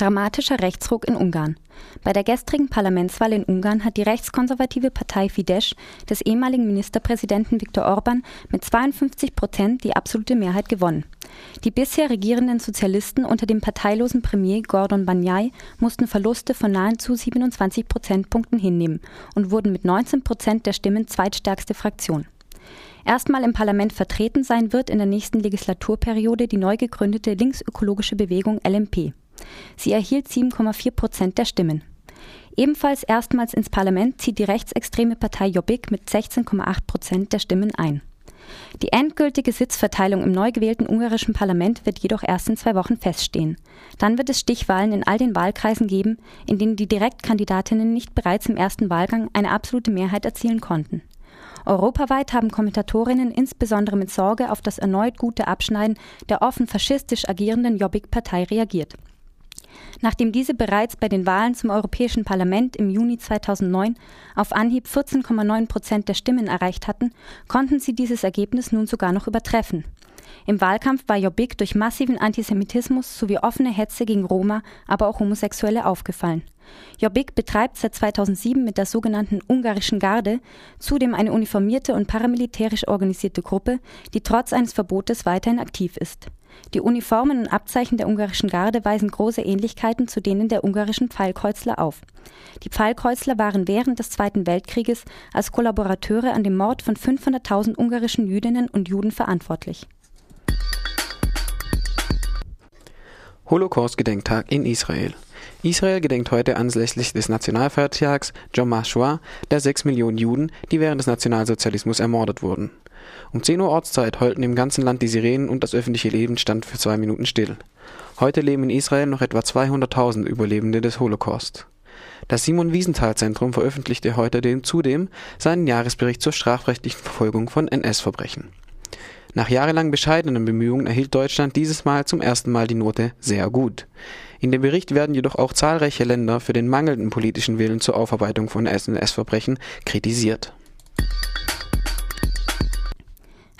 Dramatischer Rechtsruck in Ungarn. Bei der gestrigen Parlamentswahl in Ungarn hat die rechtskonservative Partei Fidesz des ehemaligen Ministerpräsidenten Viktor Orban mit 52 Prozent die absolute Mehrheit gewonnen. Die bisher regierenden Sozialisten unter dem parteilosen Premier Gordon Banyai mussten Verluste von nahezu 27 Prozentpunkten hinnehmen und wurden mit 19 Prozent der Stimmen zweitstärkste Fraktion. Erstmal im Parlament vertreten sein wird in der nächsten Legislaturperiode die neu gegründete linksökologische Bewegung LMP. Sie erhielt 7,4 Prozent der Stimmen. Ebenfalls erstmals ins Parlament zieht die rechtsextreme Partei Jobbik mit 16,8 Prozent der Stimmen ein. Die endgültige Sitzverteilung im neu gewählten ungarischen Parlament wird jedoch erst in zwei Wochen feststehen. Dann wird es Stichwahlen in all den Wahlkreisen geben, in denen die Direktkandidatinnen nicht bereits im ersten Wahlgang eine absolute Mehrheit erzielen konnten. Europaweit haben Kommentatorinnen insbesondere mit Sorge auf das erneut gute Abschneiden der offen faschistisch agierenden Jobbik-Partei reagiert. Nachdem diese bereits bei den Wahlen zum Europäischen Parlament im Juni 2009 auf Anhieb 14,9 Prozent der Stimmen erreicht hatten, konnten sie dieses Ergebnis nun sogar noch übertreffen. Im Wahlkampf war Jobbik durch massiven Antisemitismus sowie offene Hetze gegen Roma, aber auch Homosexuelle aufgefallen. Jobbik betreibt seit 2007 mit der sogenannten Ungarischen Garde zudem eine uniformierte und paramilitärisch organisierte Gruppe, die trotz eines Verbotes weiterhin aktiv ist. Die Uniformen und Abzeichen der Ungarischen Garde weisen große Ähnlichkeiten zu denen der ungarischen Pfeilkreuzler auf. Die Pfeilkreuzler waren während des Zweiten Weltkrieges als Kollaborateure an dem Mord von 500.000 ungarischen Jüdinnen und Juden verantwortlich. Holocaust-Gedenktag in Israel. Israel gedenkt heute anlässlich des Nationalfeiertags Jom HaShoah der sechs Millionen Juden, die während des Nationalsozialismus ermordet wurden. Um 10 Uhr Ortszeit heulten im ganzen Land die Sirenen und das öffentliche Leben stand für zwei Minuten still. Heute leben in Israel noch etwa 200.000 Überlebende des Holocaust. Das Simon Wiesenthal Zentrum veröffentlichte heute zudem seinen Jahresbericht zur strafrechtlichen Verfolgung von NS-Verbrechen. Nach jahrelang bescheidenen Bemühungen erhielt Deutschland dieses Mal zum ersten Mal die Note sehr gut. In dem Bericht werden jedoch auch zahlreiche Länder für den mangelnden politischen Willen zur Aufarbeitung von NS-Verbrechen kritisiert.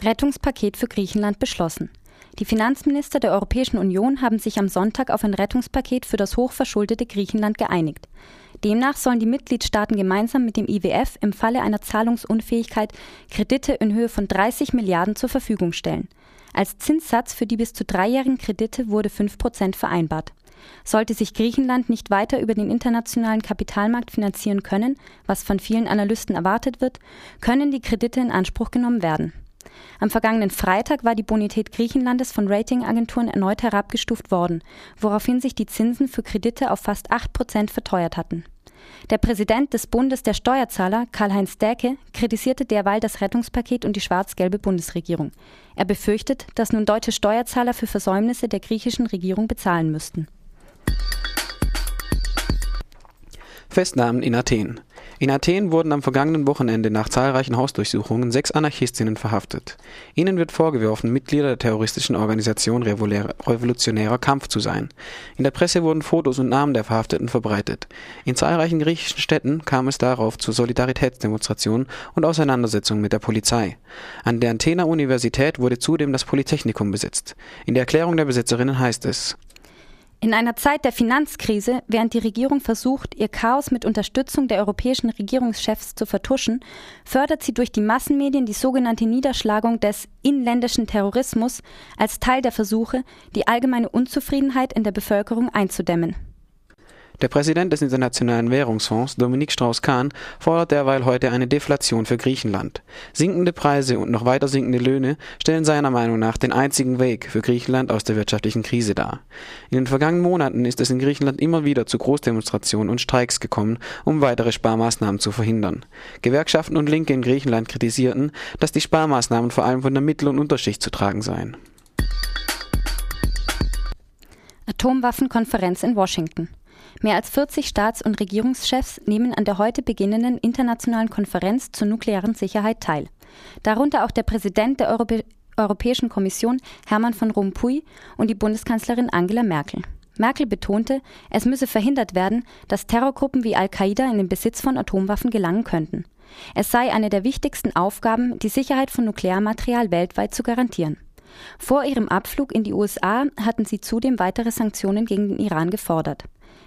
Rettungspaket für Griechenland beschlossen. Die Finanzminister der Europäischen Union haben sich am Sonntag auf ein Rettungspaket für das hochverschuldete Griechenland geeinigt. Demnach sollen die Mitgliedstaaten gemeinsam mit dem IWF im Falle einer Zahlungsunfähigkeit Kredite in Höhe von 30 Milliarden zur Verfügung stellen. Als Zinssatz für die bis zu dreijährigen Kredite wurde 5 Prozent vereinbart. Sollte sich Griechenland nicht weiter über den internationalen Kapitalmarkt finanzieren können, was von vielen Analysten erwartet wird, können die Kredite in Anspruch genommen werden. Am vergangenen Freitag war die Bonität Griechenlandes von Ratingagenturen erneut herabgestuft worden, woraufhin sich die Zinsen für Kredite auf fast 8 Prozent verteuert hatten. Der Präsident des Bundes der Steuerzahler, Karl-Heinz Däke, kritisierte derweil das Rettungspaket und die schwarz-gelbe Bundesregierung. Er befürchtet, dass nun deutsche Steuerzahler für Versäumnisse der griechischen Regierung bezahlen müssten. Festnahmen in Athen. In Athen wurden am vergangenen Wochenende nach zahlreichen Hausdurchsuchungen sechs Anarchistinnen verhaftet. Ihnen wird vorgeworfen, Mitglieder der terroristischen Organisation Revolutionärer Kampf zu sein. In der Presse wurden Fotos und Namen der Verhafteten verbreitet. In zahlreichen griechischen Städten kam es darauf zu Solidaritätsdemonstrationen und Auseinandersetzungen mit der Polizei. An der Athener Universität wurde zudem das Polytechnikum besetzt. In der Erklärung der Besetzerinnen heißt es in einer Zeit der Finanzkrise, während die Regierung versucht, ihr Chaos mit Unterstützung der europäischen Regierungschefs zu vertuschen, fördert sie durch die Massenmedien die sogenannte Niederschlagung des inländischen Terrorismus als Teil der Versuche, die allgemeine Unzufriedenheit in der Bevölkerung einzudämmen. Der Präsident des Internationalen Währungsfonds, Dominique Strauss-Kahn, fordert derweil heute eine Deflation für Griechenland. Sinkende Preise und noch weiter sinkende Löhne stellen seiner Meinung nach den einzigen Weg für Griechenland aus der wirtschaftlichen Krise dar. In den vergangenen Monaten ist es in Griechenland immer wieder zu Großdemonstrationen und Streiks gekommen, um weitere Sparmaßnahmen zu verhindern. Gewerkschaften und Linke in Griechenland kritisierten, dass die Sparmaßnahmen vor allem von der Mittel- und Unterschicht zu tragen seien. Atomwaffenkonferenz in Washington. Mehr als 40 Staats- und Regierungschefs nehmen an der heute beginnenden internationalen Konferenz zur nuklearen Sicherheit teil. Darunter auch der Präsident der Europä Europäischen Kommission Hermann von Rompuy und die Bundeskanzlerin Angela Merkel. Merkel betonte, es müsse verhindert werden, dass Terrorgruppen wie Al-Qaida in den Besitz von Atomwaffen gelangen könnten. Es sei eine der wichtigsten Aufgaben, die Sicherheit von Nuklearmaterial weltweit zu garantieren. Vor ihrem Abflug in die USA hatten sie zudem weitere Sanktionen gegen den Iran gefordert.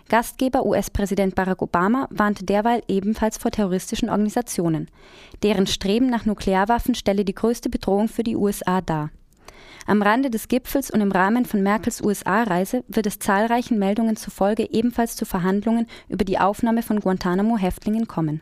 Gastgeber US-Präsident Barack Obama warnte derweil ebenfalls vor terroristischen Organisationen. Deren Streben nach Nuklearwaffen stelle die größte Bedrohung für die USA dar. Am Rande des Gipfels und im Rahmen von Merkels USA-Reise wird es zahlreichen Meldungen zufolge ebenfalls zu Verhandlungen über die Aufnahme von Guantanamo-Häftlingen kommen